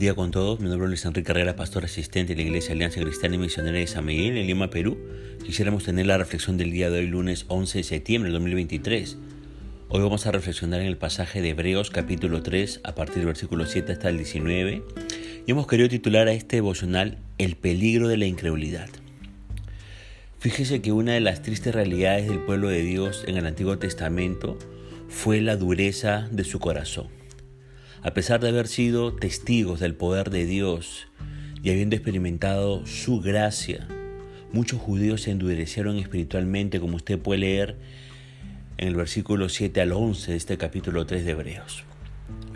día con todos. Mi nombre es Luis Enrique Herrera, pastor asistente de la Iglesia Alianza Cristiana y Misionera de San Miguel en Lima, Perú. Quisiéramos tener la reflexión del día de hoy, lunes 11 de septiembre de 2023. Hoy vamos a reflexionar en el pasaje de Hebreos capítulo 3 a partir del versículo 7 hasta el 19 y hemos querido titular a este devocional El peligro de la incredulidad. Fíjese que una de las tristes realidades del pueblo de Dios en el Antiguo Testamento fue la dureza de su corazón. A pesar de haber sido testigos del poder de Dios y habiendo experimentado su gracia, muchos judíos se endurecieron espiritualmente, como usted puede leer en el versículo 7 al 11 de este capítulo 3 de Hebreos.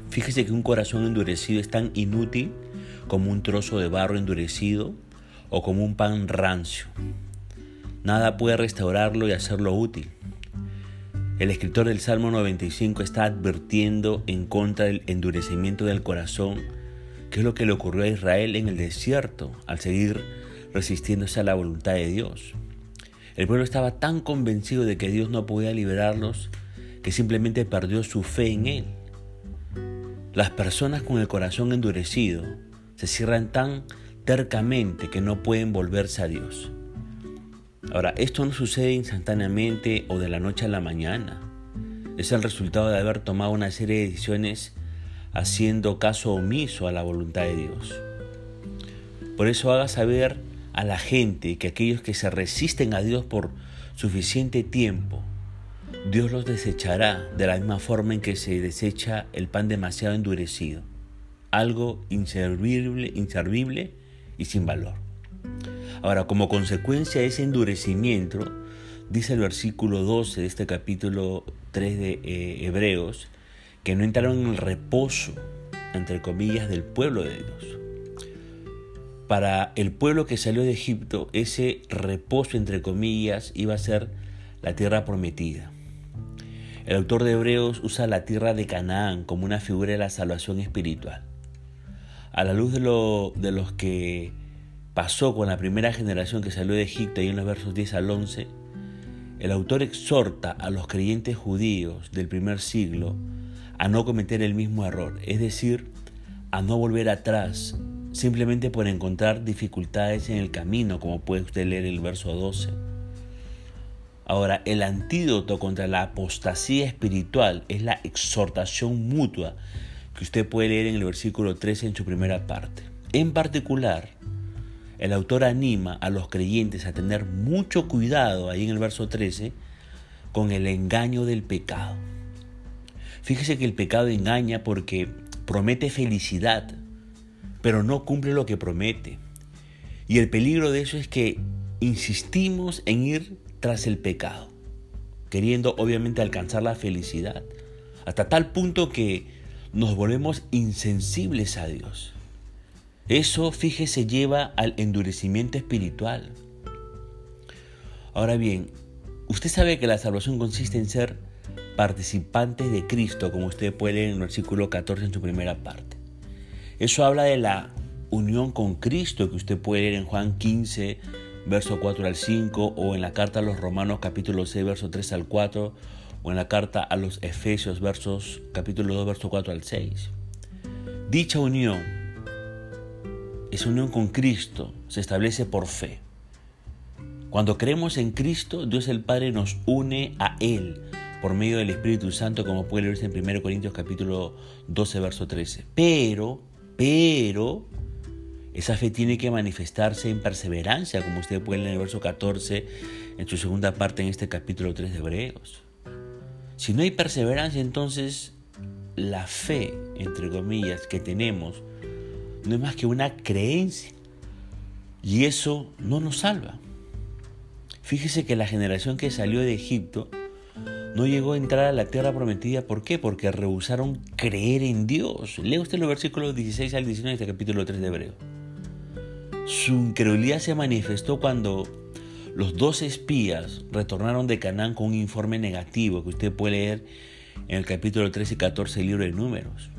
Fíjese que un corazón endurecido es tan inútil como un trozo de barro endurecido o como un pan rancio. Nada puede restaurarlo y hacerlo útil. El escritor del Salmo 95 está advirtiendo en contra del endurecimiento del corazón, que es lo que le ocurrió a Israel en el desierto al seguir resistiéndose a la voluntad de Dios. El pueblo estaba tan convencido de que Dios no podía liberarlos que simplemente perdió su fe en Él. Las personas con el corazón endurecido se cierran tan tercamente que no pueden volverse a Dios. Ahora, esto no sucede instantáneamente o de la noche a la mañana. Es el resultado de haber tomado una serie de decisiones haciendo caso omiso a la voluntad de Dios. Por eso haga saber a la gente que aquellos que se resisten a Dios por suficiente tiempo, Dios los desechará de la misma forma en que se desecha el pan demasiado endurecido, algo inservible, inservible y sin valor. Ahora, como consecuencia de ese endurecimiento, dice el versículo 12 de este capítulo 3 de eh, Hebreos, que no entraron en el reposo, entre comillas, del pueblo de Dios. Para el pueblo que salió de Egipto, ese reposo, entre comillas, iba a ser la tierra prometida. El autor de Hebreos usa la tierra de Canaán como una figura de la salvación espiritual. A la luz de, lo, de los que pasó con la primera generación que salió de Egipto y en los versos 10 al 11, el autor exhorta a los creyentes judíos del primer siglo a no cometer el mismo error, es decir, a no volver atrás simplemente por encontrar dificultades en el camino, como puede usted leer el verso 12. Ahora, el antídoto contra la apostasía espiritual es la exhortación mutua que usted puede leer en el versículo 13 en su primera parte. En particular, el autor anima a los creyentes a tener mucho cuidado, ahí en el verso 13, con el engaño del pecado. Fíjese que el pecado engaña porque promete felicidad, pero no cumple lo que promete. Y el peligro de eso es que insistimos en ir tras el pecado, queriendo obviamente alcanzar la felicidad, hasta tal punto que nos volvemos insensibles a Dios. Eso, fíjese, lleva al endurecimiento espiritual. Ahora bien, usted sabe que la salvación consiste en ser participantes de Cristo, como usted puede leer en el versículo 14 en su primera parte. Eso habla de la unión con Cristo que usted puede leer en Juan 15, verso 4 al 5, o en la carta a los Romanos capítulo 6, verso 3 al 4, o en la carta a los Efesios versos, capítulo 2, verso 4 al 6. Dicha unión esa unión con Cristo se establece por fe. Cuando creemos en Cristo, Dios el Padre nos une a Él por medio del Espíritu Santo, como puede leerse en 1 Corintios capítulo 12, verso 13. Pero, pero, esa fe tiene que manifestarse en perseverancia, como usted puede leer en el verso 14, en su segunda parte en este capítulo 3 de Hebreos. Si no hay perseverancia, entonces la fe, entre comillas, que tenemos no es más que una creencia. Y eso no nos salva. Fíjese que la generación que salió de Egipto no llegó a entrar a la tierra prometida. ¿Por qué? Porque rehusaron creer en Dios. Lea usted los versículos 16 al 19 de este capítulo 3 de Hebreo. Su incredulidad se manifestó cuando los dos espías retornaron de Canaán con un informe negativo que usted puede leer en el capítulo 13 y 14 del libro de Números.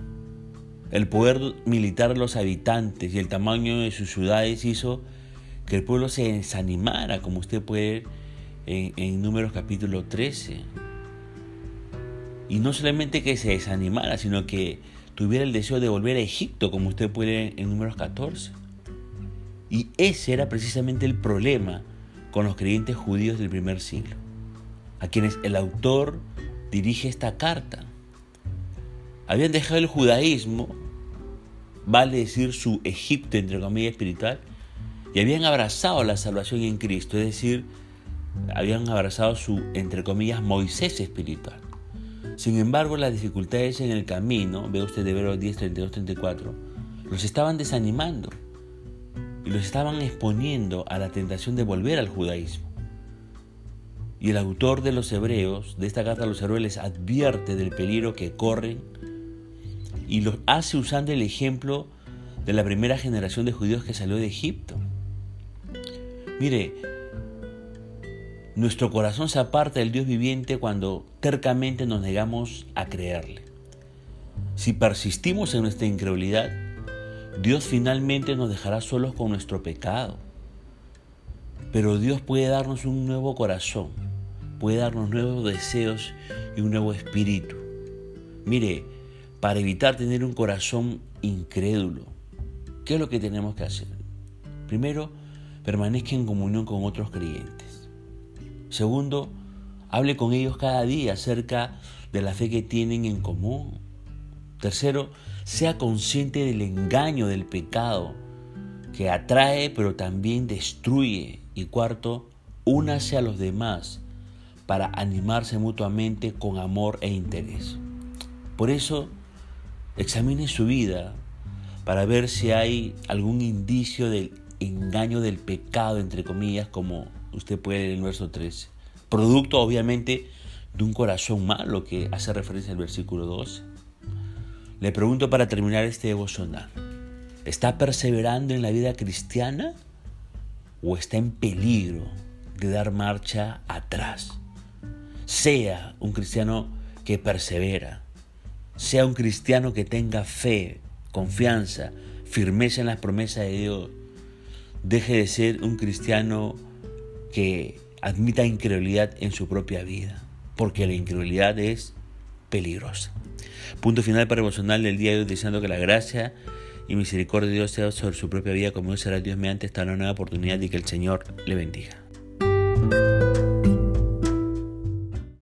El poder militar de los habitantes y el tamaño de sus ciudades hizo que el pueblo se desanimara, como usted puede ver en, Números capítulo 13. Y no solamente que se desanimara, sino que tuviera el deseo de volver a Egipto, como usted puede en números 14. Y ese era precisamente el problema con los creyentes judíos del primer siglo, a quienes el autor dirige esta carta. Habían dejado el judaísmo, vale decir su Egipto entre comillas espiritual, y habían abrazado la salvación en Cristo, es decir, habían abrazado su, entre comillas, Moisés espiritual. Sin embargo, las dificultades en el camino, ve usted de Hebreos 10, 32, 34, los estaban desanimando y los estaban exponiendo a la tentación de volver al judaísmo. Y el autor de los Hebreos, de esta carta a los Hebreos, les advierte del peligro que corren y los hace usando el ejemplo de la primera generación de judíos que salió de Egipto. Mire, nuestro corazón se aparta del Dios viviente cuando tercamente nos negamos a creerle. Si persistimos en nuestra incredulidad, Dios finalmente nos dejará solos con nuestro pecado. Pero Dios puede darnos un nuevo corazón, puede darnos nuevos deseos y un nuevo espíritu. Mire, para evitar tener un corazón incrédulo, ¿qué es lo que tenemos que hacer? Primero, permanezca en comunión con otros creyentes. Segundo, hable con ellos cada día acerca de la fe que tienen en común. Tercero, sea consciente del engaño del pecado que atrae pero también destruye. Y cuarto, únase a los demás para animarse mutuamente con amor e interés. Por eso, examine su vida para ver si hay algún indicio del engaño del pecado, entre comillas, como usted puede leer en el verso 13. Producto, obviamente, de un corazón malo que hace referencia al versículo 12. Le pregunto para terminar este devocional, ¿está perseverando en la vida cristiana o está en peligro de dar marcha atrás? Sea un cristiano que persevera, sea un cristiano que tenga fe, confianza, firmeza en las promesas de Dios, deje de ser un cristiano que admita incredulidad en su propia vida, porque la incredulidad es peligrosa. Punto final para emocional del día de hoy, deseando que la gracia y misericordia de Dios sea sobre su propia vida, como será Dios mediante esta nueva oportunidad y que el Señor le bendiga.